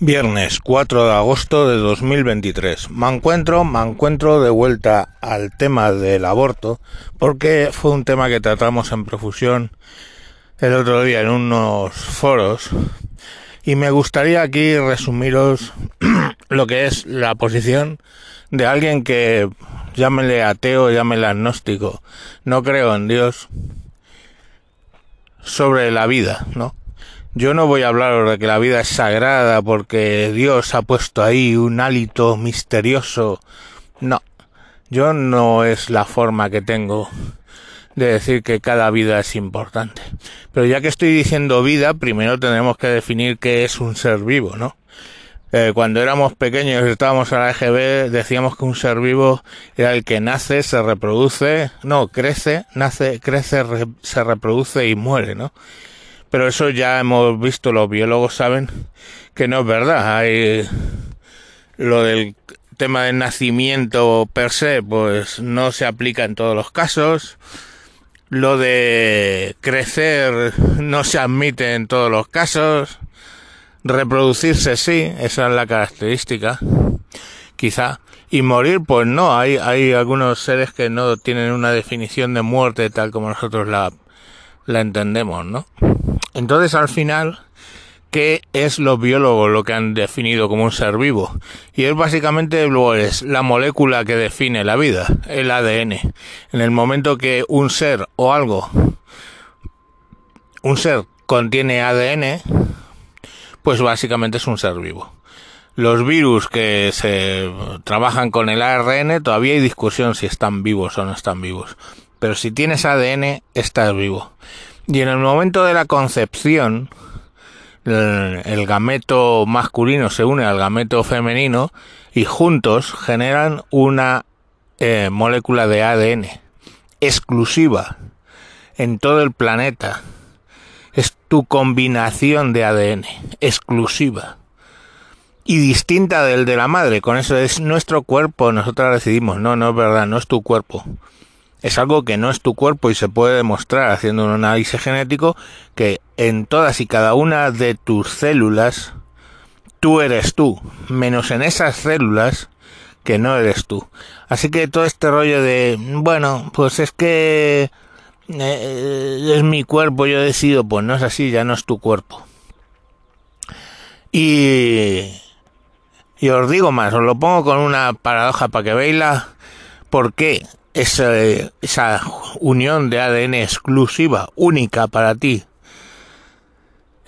Viernes 4 de agosto de 2023. Me encuentro, me encuentro de vuelta al tema del aborto porque fue un tema que tratamos en profusión el otro día en unos foros y me gustaría aquí resumiros lo que es la posición de alguien que llámele ateo, llámele agnóstico, no creo en Dios sobre la vida, ¿no? Yo no voy a hablar de que la vida es sagrada porque Dios ha puesto ahí un hálito misterioso. No, yo no es la forma que tengo de decir que cada vida es importante. Pero ya que estoy diciendo vida, primero tenemos que definir qué es un ser vivo, ¿no? Eh, cuando éramos pequeños y estábamos a la EGB, decíamos que un ser vivo era el que nace, se reproduce, no, crece, nace, crece, se reproduce y muere, ¿no? Pero eso ya hemos visto, los biólogos saben que no es verdad. Hay lo del tema del nacimiento per se, pues no se aplica en todos los casos. Lo de crecer no se admite en todos los casos. Reproducirse sí, esa es la característica, quizá. Y morir, pues no, hay, hay algunos seres que no tienen una definición de muerte tal como nosotros la, la entendemos, ¿no? Entonces, al final, ¿qué es los biólogos lo que han definido como un ser vivo? Y es básicamente es la molécula que define la vida, el ADN. En el momento que un ser o algo, un ser contiene ADN, pues básicamente es un ser vivo. Los virus que se trabajan con el ARN, todavía hay discusión si están vivos o no están vivos. Pero si tienes ADN, estás vivo. Y en el momento de la concepción, el, gameto masculino se une al gameto femenino y juntos generan una eh, molécula de ADN exclusiva en todo el planeta. Es tu combinación de ADN exclusiva y distinta del de la madre. Con eso es nuestro cuerpo, nosotros decidimos. No, no es verdad, no es tu cuerpo es algo que no es tu cuerpo y se puede demostrar haciendo un análisis genético que en todas y cada una de tus células tú eres tú, menos en esas células que no eres tú. Así que todo este rollo de, bueno, pues es que eh, es mi cuerpo, yo decido, pues no es así, ya no es tu cuerpo. Y, y os digo más, os lo pongo con una paradoja para que veáis por qué esa, esa unión de ADN exclusiva, única para ti,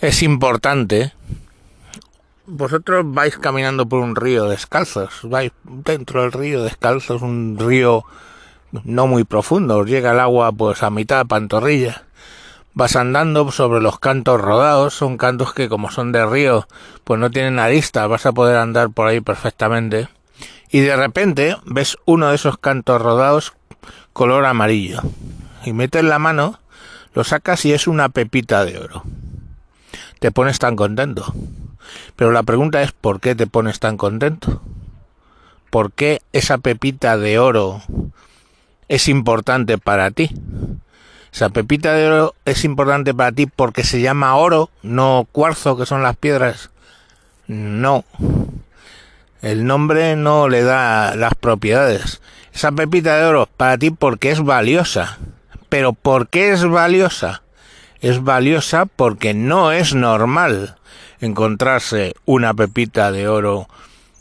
es importante. Vosotros vais caminando por un río descalzos, vais dentro del río descalzos, un río no muy profundo, os llega el agua pues a mitad pantorrilla. Vas andando sobre los cantos rodados, son cantos que como son de río, pues no tienen arista, vas a poder andar por ahí perfectamente. Y de repente ves uno de esos cantos rodados color amarillo. Y metes la mano, lo sacas y es una pepita de oro. Te pones tan contento. Pero la pregunta es ¿por qué te pones tan contento? ¿Por qué esa pepita de oro es importante para ti? Esa pepita de oro es importante para ti porque se llama oro, no cuarzo, que son las piedras. No. El nombre no le da las propiedades. Esa pepita de oro para ti porque es valiosa. Pero ¿por qué es valiosa? Es valiosa porque no es normal encontrarse una pepita de oro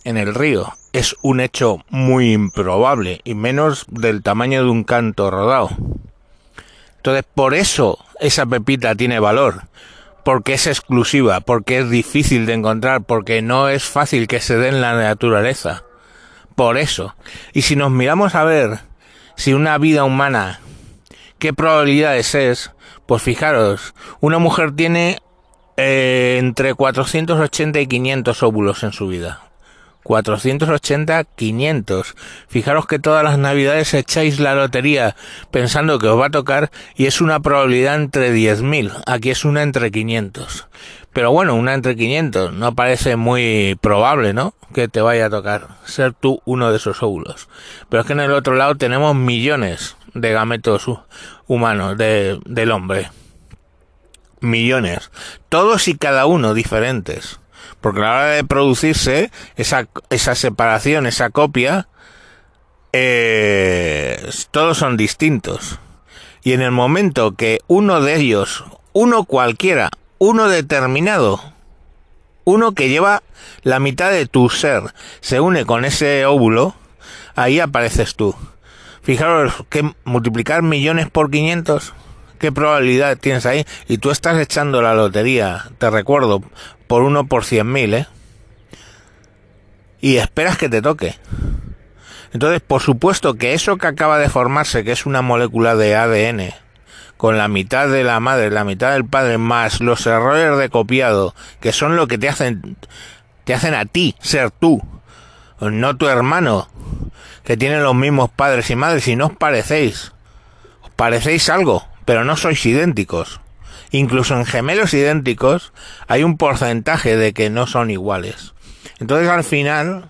en el río. Es un hecho muy improbable y menos del tamaño de un canto rodado. Entonces, por eso esa pepita tiene valor, porque es exclusiva, porque es difícil de encontrar, porque no es fácil que se dé en la naturaleza por eso. Y si nos miramos a ver si una vida humana, qué probabilidades es, pues fijaros, una mujer tiene eh, entre 480 y 500 óvulos en su vida. 480, 500. Fijaros que todas las navidades echáis la lotería pensando que os va a tocar y es una probabilidad entre 10.000. Aquí es una entre 500. Pero bueno, una entre 500 no parece muy probable, ¿no? Que te vaya a tocar ser tú uno de esos óvulos. Pero es que en el otro lado tenemos millones de gametos humanos de, del hombre. Millones. Todos y cada uno diferentes. Porque a la hora de producirse, esa, esa separación, esa copia, eh, todos son distintos. Y en el momento que uno de ellos, uno cualquiera, uno determinado, uno que lleva la mitad de tu ser, se une con ese óvulo, ahí apareces tú. Fijaros que multiplicar millones por 500, qué probabilidad tienes ahí. Y tú estás echando la lotería, te recuerdo, por uno por cien mil, ¿eh? Y esperas que te toque. Entonces, por supuesto que eso que acaba de formarse, que es una molécula de ADN, con la mitad de la madre, la mitad del padre, más los errores de copiado, que son lo que te hacen, te hacen a ti ser tú, no tu hermano, que tiene los mismos padres y madres, y no os parecéis. Os parecéis algo, pero no sois idénticos. Incluso en gemelos idénticos hay un porcentaje de que no son iguales. Entonces al final,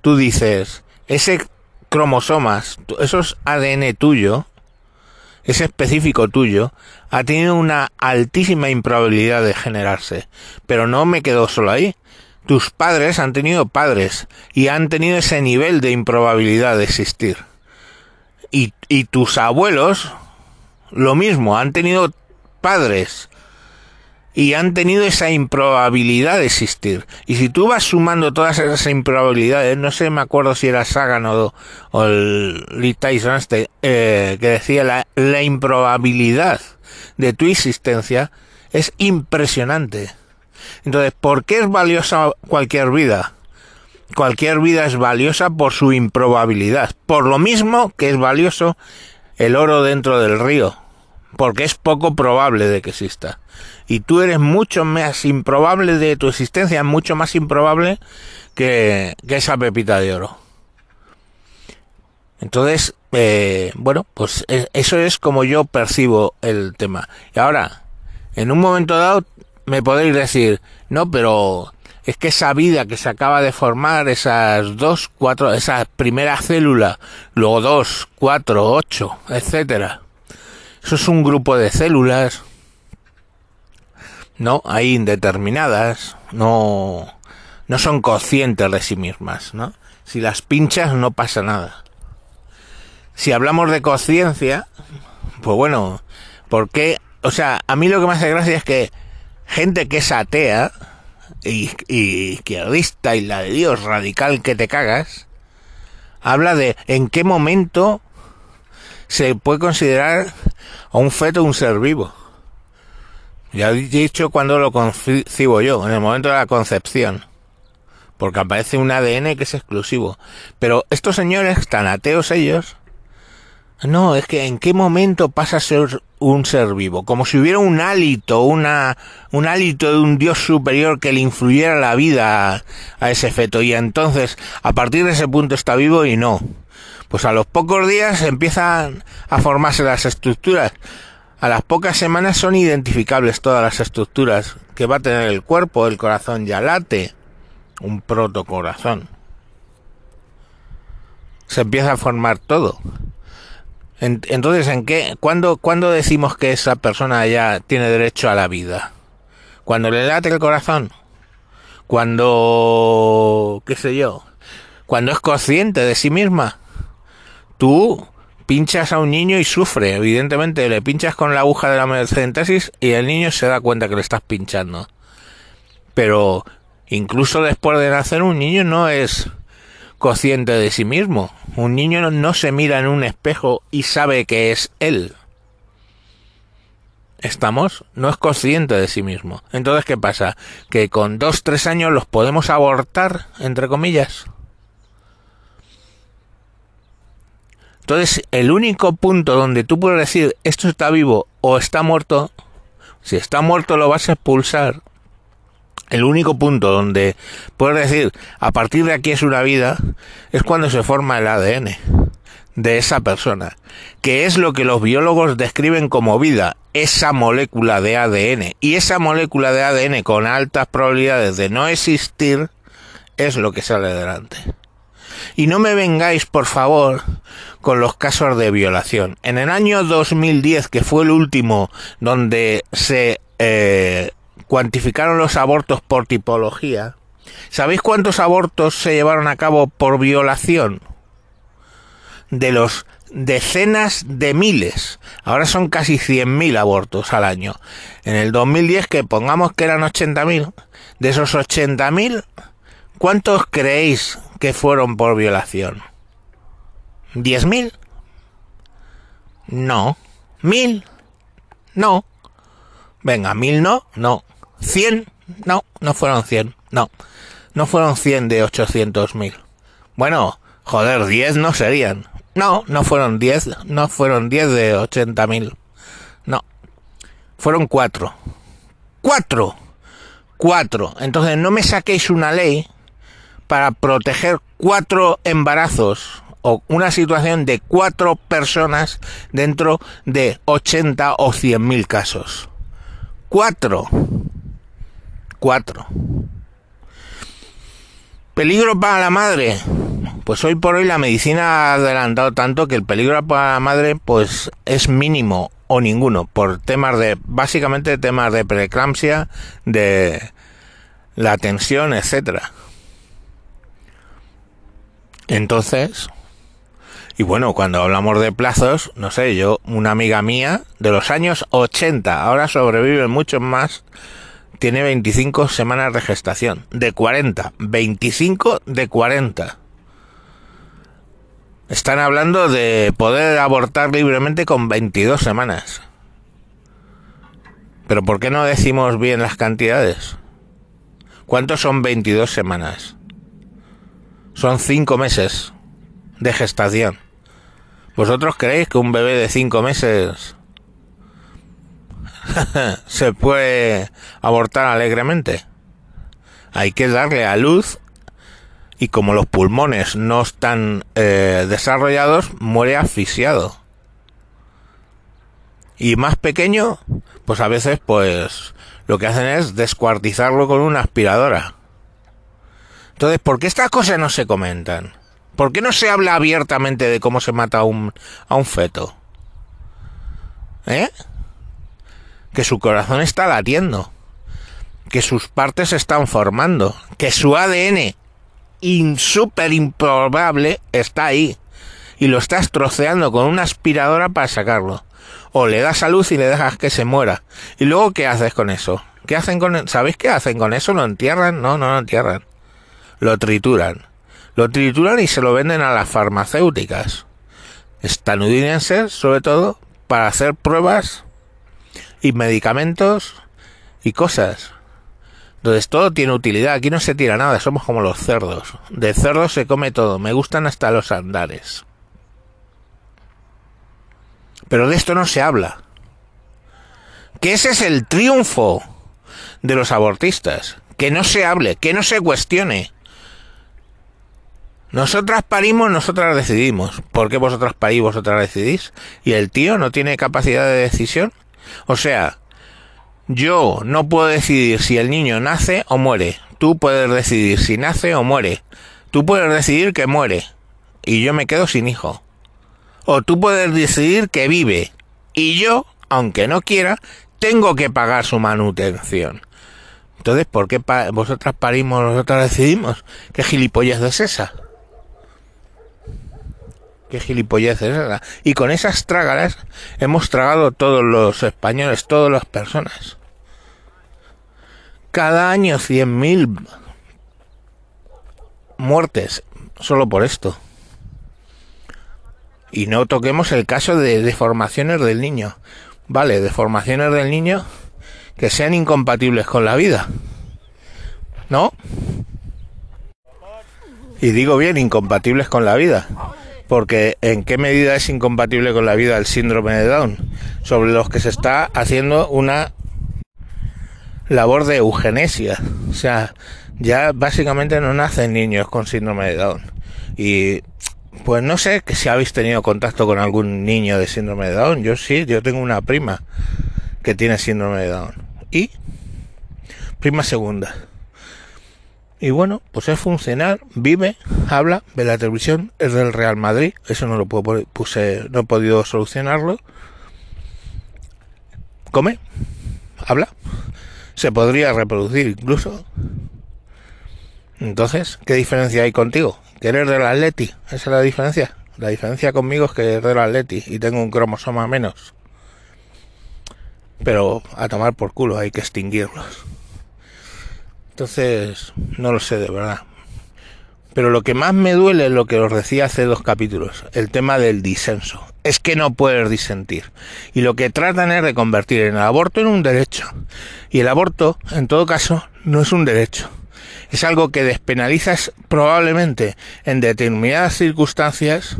tú dices, ese cromosomas, esos ADN tuyo, ese específico tuyo, ha tenido una altísima improbabilidad de generarse. Pero no me quedo solo ahí. Tus padres han tenido padres y han tenido ese nivel de improbabilidad de existir. Y, y tus abuelos, lo mismo, han tenido padres y han tenido esa improbabilidad de existir. Y si tú vas sumando todas esas improbabilidades, no sé, me acuerdo si era Sagan o, el Lee este, eh, que decía la, la improbabilidad de tu existencia es impresionante. Entonces, ¿por qué es valiosa cualquier vida? Cualquier vida es valiosa por su improbabilidad, por lo mismo que es valioso el oro dentro del río, porque es poco probable de que exista y tú eres mucho más improbable de tu existencia, mucho más improbable que, esa pepita de oro. Entonces, eh, bueno, pues e, eso es como yo percibo el tema. Y ahora, en un momento dado, me podéis decir, no, pero es que esa vida que se acaba de formar, esas dos, cuatro, esa primera célula, luego dos, cuatro, ocho, etcétera. Eso es un grupo de células ¿no? Hay indeterminadas, no, no son conscientes de sí mismas, ¿no? Si las pinchas no pasa nada. Si hablamos de conciencia, pues bueno, ¿por qué? O sea, a mí lo que me hace gracia es que gente que es atea izquierdista y la de Dios radical que te cagas, habla de en qué momento se puede considerar a un feto un ser vivo. Ya he dicho cuando lo concibo yo, en el momento de la concepción. Porque aparece un ADN que es exclusivo. Pero estos señores, tan ateos ellos, no, es que en qué momento pasa a ser un ser vivo, como si hubiera un hálito, una, un hálito de un dios superior que le influyera la vida a, a, ese feto y entonces a partir de ese punto está vivo y no. Pues a los pocos días empiezan a formarse las estructuras. A las pocas semanas son identificables todas las estructuras que va a tener el cuerpo, el corazón ya late, un protocorazón. Se empieza a formar todo. Entonces, ¿en qué? ¿Cuándo, ¿Cuándo decimos que esa persona ya tiene derecho a la vida? Cuando le late el corazón. Cuando, qué sé yo, cuando es consciente de sí misma. Tú pinchas a un niño y sufre. Evidentemente, le pinchas con la aguja de la mecentesis y el niño se da cuenta que le estás pinchando. Pero incluso después de nacer, un niño no es consciente de sí mismo. Un niño no se mira en un espejo y sabe que es él. ¿Estamos? No es consciente de sí mismo. Entonces, ¿qué pasa? Que con dos, tres años los podemos abortar, entre comillas. Entonces, el único punto donde tú puedes decir esto está vivo o está muerto, si está muerto lo vas a expulsar. El único punto donde puedes decir a partir de aquí es una vida es cuando se forma el ADN de esa persona, que es lo que los biólogos describen como vida, esa molécula de ADN. Y esa molécula de ADN con altas probabilidades de no existir es lo que sale adelante. Y no me vengáis, por favor, con los casos de violación. En el año 2010, que fue el último donde se eh, cuantificaron los abortos por tipología, ¿sabéis cuántos abortos se llevaron a cabo por violación? De los decenas de miles. Ahora son casi 100.000 abortos al año. En el 2010, que pongamos que eran 80.000, de esos 80.000, ¿cuántos creéis que fueron por violación? ¿10.000? No. ¿Mil? No. Venga, mil no, no. ¿Cien? No, no fueron cien, no. No fueron cien de ochocientos mil. Bueno, joder, diez no serían. No, no fueron diez, no fueron diez de ochenta mil. No. Fueron cuatro. ¡Cuatro! Cuatro. Entonces no me saquéis una ley para proteger cuatro embarazos o una situación de cuatro personas dentro de 80 o 100 mil casos. Cuatro. Cuatro. Peligro para la madre. Pues hoy por hoy la medicina ha adelantado tanto que el peligro para la madre pues es mínimo o ninguno por temas de básicamente temas de preeclampsia, de la tensión, etcétera. Entonces, y bueno, cuando hablamos de plazos, no sé, yo, una amiga mía de los años 80, ahora sobrevive mucho más, tiene 25 semanas de gestación, de 40, 25 de 40. Están hablando de poder abortar libremente con 22 semanas. Pero ¿por qué no decimos bien las cantidades? ¿Cuántos son 22 semanas? Son 5 meses de gestación. ¿Vosotros creéis que un bebé de cinco meses se puede abortar alegremente? Hay que darle a luz y como los pulmones no están eh, desarrollados, muere asfixiado. Y más pequeño, pues a veces pues lo que hacen es descuartizarlo con una aspiradora. Entonces, ¿por qué estas cosas no se comentan? ¿Por qué no se habla abiertamente de cómo se mata a un, a un feto? ¿Eh? Que su corazón está latiendo, que sus partes están formando, que su ADN súper improbable está ahí y lo estás troceando con una aspiradora para sacarlo. O le das a luz y le dejas que se muera. ¿Y luego qué haces con eso? ¿Qué hacen con ¿Sabéis qué hacen con eso? ¿Lo entierran? No, no lo entierran. Lo trituran lo trituran y se lo venden a las farmacéuticas estadounidenses, sobre todo, para hacer pruebas y medicamentos y cosas. Entonces todo tiene utilidad, aquí no se tira nada, somos como los cerdos. De cerdos se come todo, me gustan hasta los andares. Pero de esto no se habla. Que ese es el triunfo de los abortistas. Que no se hable, que no se cuestione. Nosotras parimos, nosotras decidimos. ¿Por qué vosotras parís, vosotras decidís? ¿Y el tío no tiene capacidad de decisión? O sea, yo no puedo decidir si el niño nace o muere. Tú puedes decidir si nace o muere. Tú puedes decidir que muere. Y yo me quedo sin hijo. O tú puedes decidir que vive. Y yo, aunque no quiera, tengo que pagar su manutención. Entonces, ¿por qué vosotras parimos, nosotras decidimos? ¿Qué gilipollas es esa? Qué gilipollez es esa. Y con esas trágalas hemos tragado todos los españoles, todas las personas. Cada año 100.000 muertes solo por esto. Y no toquemos el caso de deformaciones del niño. Vale, deformaciones del niño que sean incompatibles con la vida. ¿No? Y digo bien, incompatibles con la vida porque en qué medida es incompatible con la vida el síndrome de Down, sobre los que se está haciendo una labor de eugenesia. O sea, ya básicamente no nacen niños con síndrome de Down. Y pues no sé que si habéis tenido contacto con algún niño de síndrome de Down. Yo sí, yo tengo una prima que tiene síndrome de Down. Y prima segunda. Y bueno, pues es funcional, vive, habla, ve la televisión, es del Real Madrid, eso no lo puedo, puse, no he podido solucionarlo. Come, habla, se podría reproducir incluso. Entonces, ¿qué diferencia hay contigo? ¿Que eres del Atleti? Esa es la diferencia. La diferencia conmigo es que eres del Atleti y tengo un cromosoma menos. Pero a tomar por culo hay que extinguirlos. Entonces, no lo sé de verdad. Pero lo que más me duele es lo que os decía hace dos capítulos, el tema del disenso. Es que no puedes disentir. Y lo que tratan es de convertir el aborto en un derecho. Y el aborto, en todo caso, no es un derecho. Es algo que despenalizas probablemente en determinadas circunstancias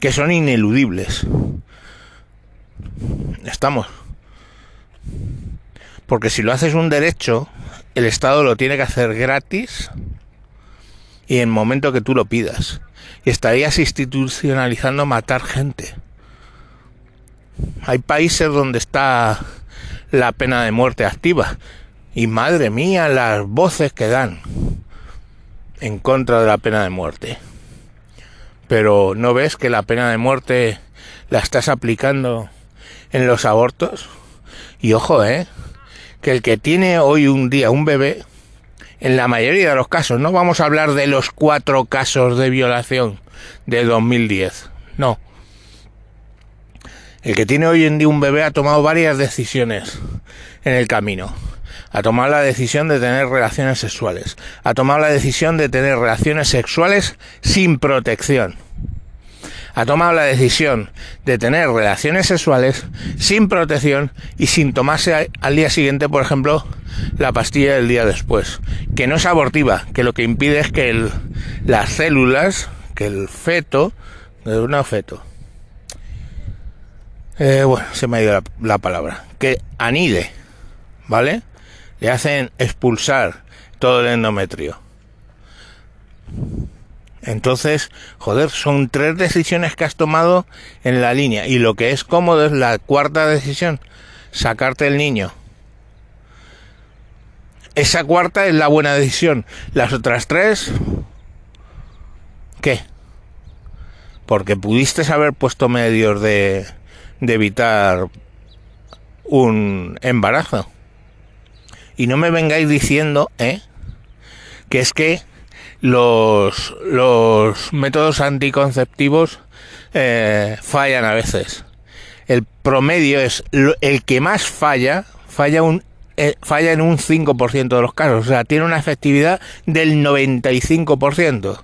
que son ineludibles. Estamos. Porque si lo haces un derecho, el Estado lo tiene que hacer gratis y en el momento que tú lo pidas. Y estarías institucionalizando matar gente. Hay países donde está la pena de muerte activa. Y madre mía, las voces que dan en contra de la pena de muerte. Pero ¿no ves que la pena de muerte la estás aplicando en los abortos? Y ojo, ¿eh? Que el que tiene hoy un día un bebé en la mayoría de los casos. No vamos a hablar de los cuatro casos de violación de 2010. No. El que tiene hoy en día un bebé ha tomado varias decisiones en el camino. Ha tomado la decisión de tener relaciones sexuales. Ha tomado la decisión de tener relaciones sexuales sin protección ha tomado la decisión de tener relaciones sexuales sin protección y sin tomarse al día siguiente, por ejemplo, la pastilla del día después, que no es abortiva, que lo que impide es que las células, que el feto, un feto, eh, bueno, se me ha ido la, la palabra, que anide, ¿vale? Le hacen expulsar todo el endometrio. Entonces, joder, son tres decisiones que has tomado en la línea. Y lo que es cómodo es la cuarta decisión, sacarte el niño. Esa cuarta es la buena decisión. Las otras tres, ¿qué? Porque pudiste haber puesto medios de, de evitar un embarazo. Y no me vengáis diciendo, ¿eh? Que es que los, métodos anticonceptivos eh, fallan a veces. El promedio es el que más falla, falla un eh, falla en un 5% de los casos, o sea, tiene una efectividad del 95%.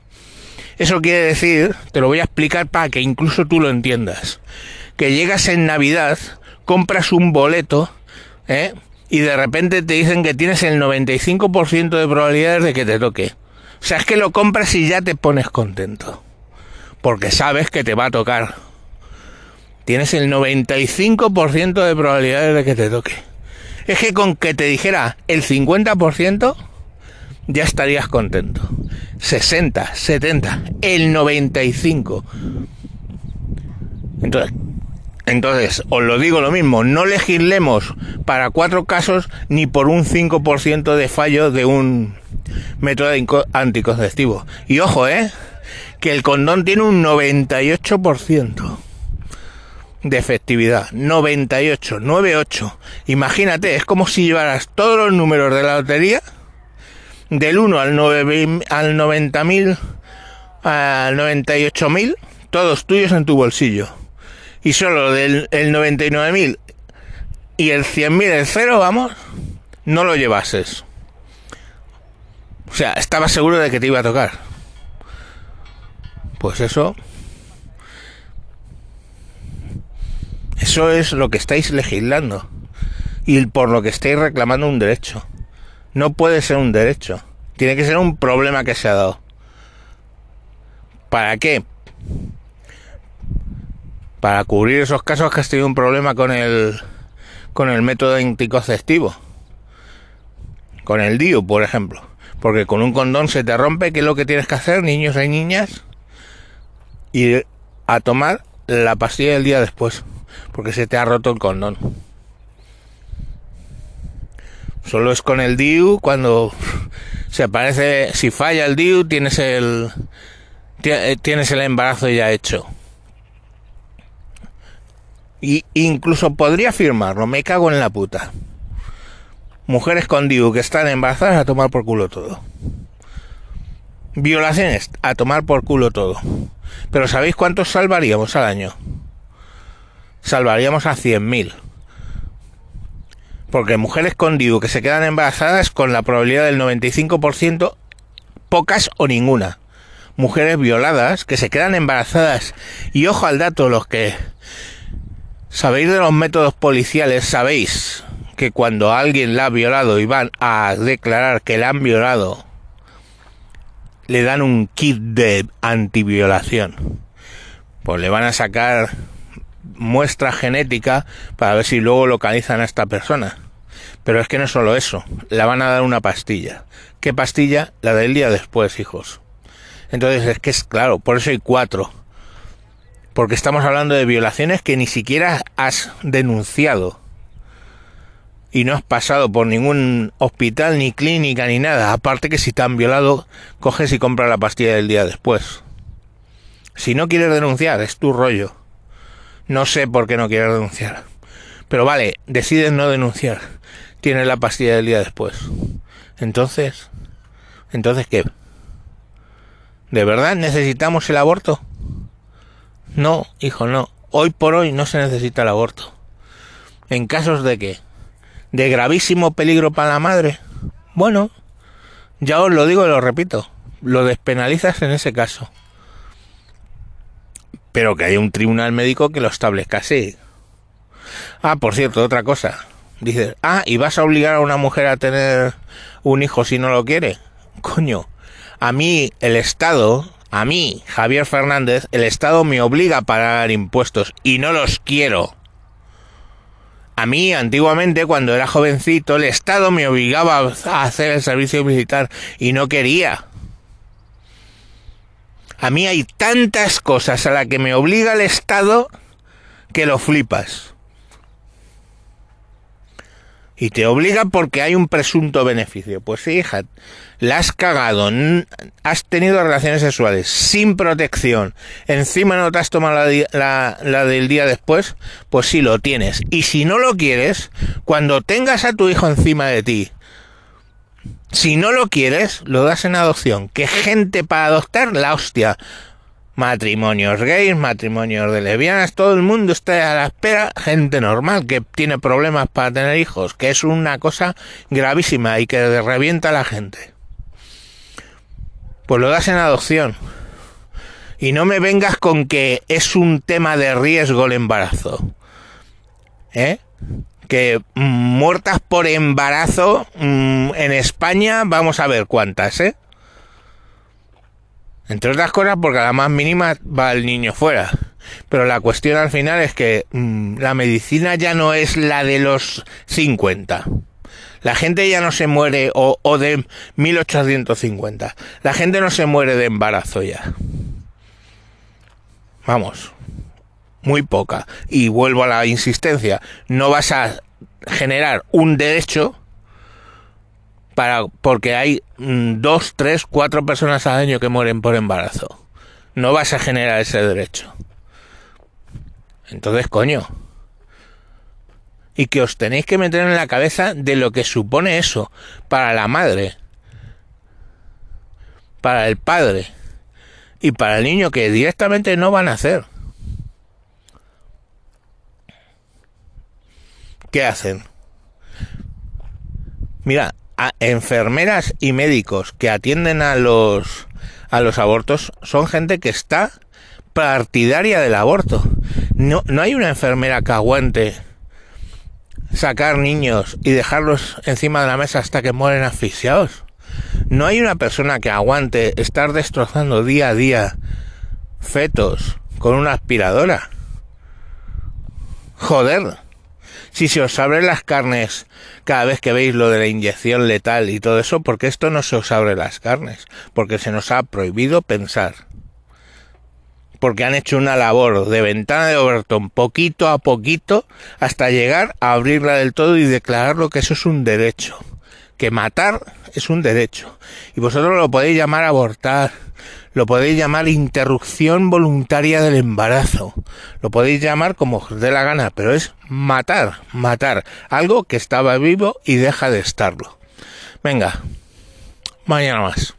Eso quiere decir, te lo voy a explicar para que incluso tú lo entiendas, que llegas en Navidad, compras un boleto, ¿eh? y de repente te dicen que tienes el 95% de probabilidades de que te toque. O sea, es que lo compras y ya te pones contento. Porque sabes que te va a tocar. Tienes el 95% de probabilidades de que te toque. Es que con que te dijera el 50%, ya estarías contento. 60, 70, el 95. Entonces, entonces, os lo digo lo mismo, no legislemos para cuatro casos ni por un 5% de fallo de un método anticonceptivo. Y ojo, ¿eh? Que el condón tiene un 98% de efectividad. 98, 98. Imagínate, es como si llevaras todos los números de la lotería del 1 al, 9, al 90.000 al 98.000, todos tuyos en tu bolsillo. Y solo del el 99.000 y el 100.000 el cero, vamos, no lo llevases. O sea, estaba seguro de que te iba a tocar. Pues eso... Eso es lo que estáis legislando. Y por lo que estáis reclamando un derecho. No puede ser un derecho. Tiene que ser un problema que se ha dado. ¿Para qué? Para cubrir esos casos que has tenido un problema con el con el método anticonceptivo. Con el DIU, por ejemplo. Porque con un condón se te rompe, ¿qué es lo que tienes que hacer, niños y niñas? Ir a tomar la pastilla del día después, porque se te ha roto el condón. Solo es con el DIU cuando se aparece, si falla el DIU, tienes el tienes el embarazo ya hecho. Y incluso podría firmarlo, me cago en la puta. Mujeres con que están embarazadas a tomar por culo todo. Violaciones a tomar por culo todo. Pero ¿sabéis cuántos salvaríamos al año? Salvaríamos a 100.000. Porque mujeres con que se quedan embarazadas con la probabilidad del 95%, pocas o ninguna. Mujeres violadas que se quedan embarazadas. Y ojo al dato, los que sabéis de los métodos policiales, sabéis que cuando alguien la ha violado y van a declarar que la han violado, le dan un kit de antiviolación. Pues le van a sacar muestra genética para ver si luego localizan a esta persona. Pero es que no es solo eso, la van a dar una pastilla. ¿Qué pastilla? La del día después, hijos. Entonces es que es claro, por eso hay cuatro. Porque estamos hablando de violaciones que ni siquiera has denunciado. Y no has pasado por ningún hospital, ni clínica, ni nada. Aparte que si te han violado, coges y compras la pastilla del día después. Si no quieres denunciar, es tu rollo. No sé por qué no quieres denunciar. Pero vale, decides no denunciar. Tienes la pastilla del día después. Entonces, entonces ¿qué? ¿De verdad necesitamos el aborto? No, hijo, no. Hoy por hoy no se necesita el aborto. ¿En casos de qué? ¿De gravísimo peligro para la madre? Bueno, ya os lo digo y lo repito. Lo despenalizas en ese caso pero que haya un tribunal médico que lo establezca así. Ah, por cierto, otra cosa. Dices, ah, ¿y vas a obligar a una mujer a tener un hijo si no lo quiere? Coño, a mí el Estado, a mí, Javier Fernández, el Estado me obliga a pagar impuestos y no los quiero. A mí, antiguamente, cuando era jovencito, el Estado me obligaba a hacer el servicio militar y no quería. A mí hay tantas cosas a las que me obliga el Estado que lo flipas. Y te obliga porque hay un presunto beneficio. Pues sí, hija, la has cagado, has tenido relaciones sexuales sin protección, encima no te has tomado la, la, del día después, pues sí lo tienes. Y si no lo quieres, cuando tengas a tu hijo encima de ti, si no lo quieres, lo das en adopción. ¿Qué gente para adoptar? La hostia. Matrimonios gays, matrimonios de lesbianas, todo el mundo está a la espera. Gente normal que tiene problemas para tener hijos, que es una cosa gravísima y que revienta a la gente. Pues lo das en adopción. Y no me vengas con que es un tema de riesgo el embarazo. ¿Eh? que muertas por embarazo mm, en España, vamos a ver cuántas, ¿eh? Entre otras cosas porque a la más mínima va el niño fuera. Pero la cuestión al final es que mm, la medicina ya no es la de los 50. La gente ya no se muere o, o de 1850. La gente no se muere de embarazo ya. Vamos muy poca. Y vuelvo a la insistencia, no vas a generar un derecho porque hay mm, dos, tres, cuatro personas al año que mueren por embarazo. No vas a generar ese derecho. Entonces, coño. Y que os tenéis que meter en la cabeza de lo que supone eso para la madre, para el padre y para el niño que directamente no van a hacer. ¿qué hacen? Mira, enfermeras y médicos que atienden a los a los abortos son gente que está partidaria del aborto. No, no hay una enfermera que aguante sacar niños y dejarlos encima de la mesa hasta que mueren asfixiados. No hay una persona que aguante estar destrozando día a día fetos con una aspiradora. Joder si se os abre las carnes cada vez que veis lo de la inyección letal y todo eso, porque esto no se os abre las carnes, porque se nos ha prohibido pensar. Porque han hecho una labor de ventana de Overton poquito a poquito hasta llegar a abrirla del todo y declarar lo que eso es un derecho. que matar es un derecho. Y vosotros lo podéis llamar abortar, lo podéis llamar interrupción voluntaria del embarazo, lo podéis llamar como os dé la gana, pero es matar, matar algo que estaba vivo y deja de estarlo. Venga, mañana más.